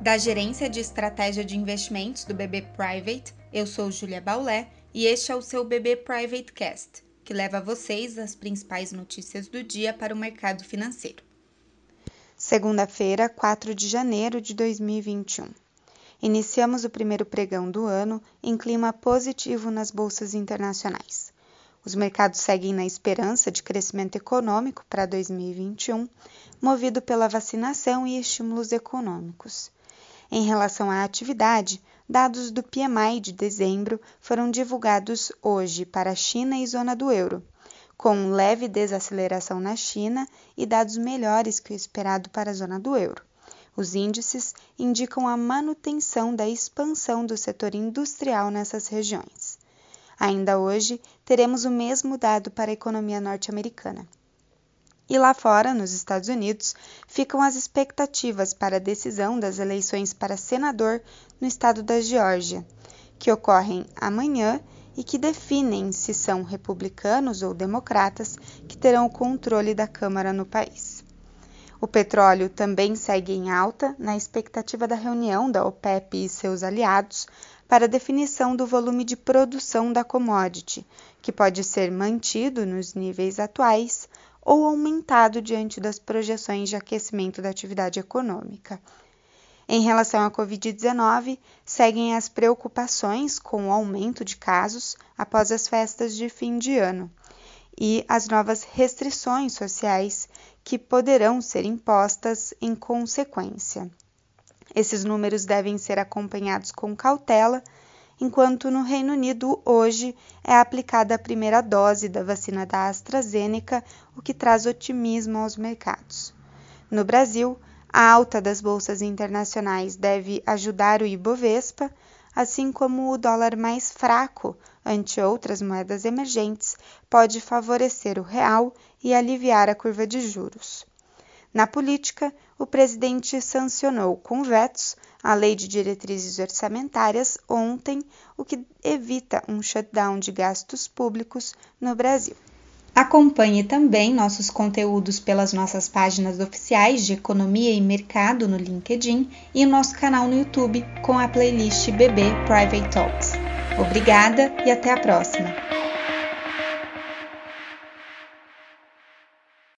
Da Gerência de Estratégia de Investimentos do BB Private, eu sou Julia Baulé e este é o seu BB Private Cast, que leva a vocês as principais notícias do dia para o mercado financeiro. Segunda-feira, 4 de janeiro de 2021. Iniciamos o primeiro pregão do ano em clima positivo nas bolsas internacionais. Os mercados seguem na esperança de crescimento econômico para 2021, movido pela vacinação e estímulos econômicos. Em relação à atividade, dados do PMI de dezembro foram divulgados hoje para a China e zona do euro, com leve desaceleração na China e dados melhores que o esperado para a zona do euro. Os índices indicam a manutenção da expansão do setor industrial nessas regiões. Ainda hoje, teremos o mesmo dado para a economia norte-americana. E lá fora, nos Estados Unidos, ficam as expectativas para a decisão das eleições para senador no estado da Geórgia, que ocorrem amanhã e que definem se são republicanos ou democratas que terão o controle da Câmara no país. O petróleo também segue em alta na expectativa da reunião da OPEP e seus aliados para definição do volume de produção da commodity, que pode ser mantido nos níveis atuais ou aumentado diante das projeções de aquecimento da atividade econômica. Em relação à Covid-19, seguem as preocupações com o aumento de casos após as festas de fim de ano e as novas restrições sociais que poderão ser impostas em consequência. Esses números devem ser acompanhados com cautela, enquanto no Reino Unido hoje é aplicada a primeira dose da vacina da AstraZeneca, o que traz otimismo aos mercados. No Brasil, a alta das bolsas internacionais deve ajudar o Ibovespa, assim como o dólar mais fraco ante outras moedas emergentes pode favorecer o real e aliviar a curva de juros. Na política, o presidente sancionou com vetos a Lei de Diretrizes Orçamentárias ontem, o que evita um shutdown de gastos públicos no Brasil. Acompanhe também nossos conteúdos pelas nossas páginas oficiais de Economia e Mercado no LinkedIn e o nosso canal no YouTube com a playlist BB Private Talks. Obrigada e até a próxima!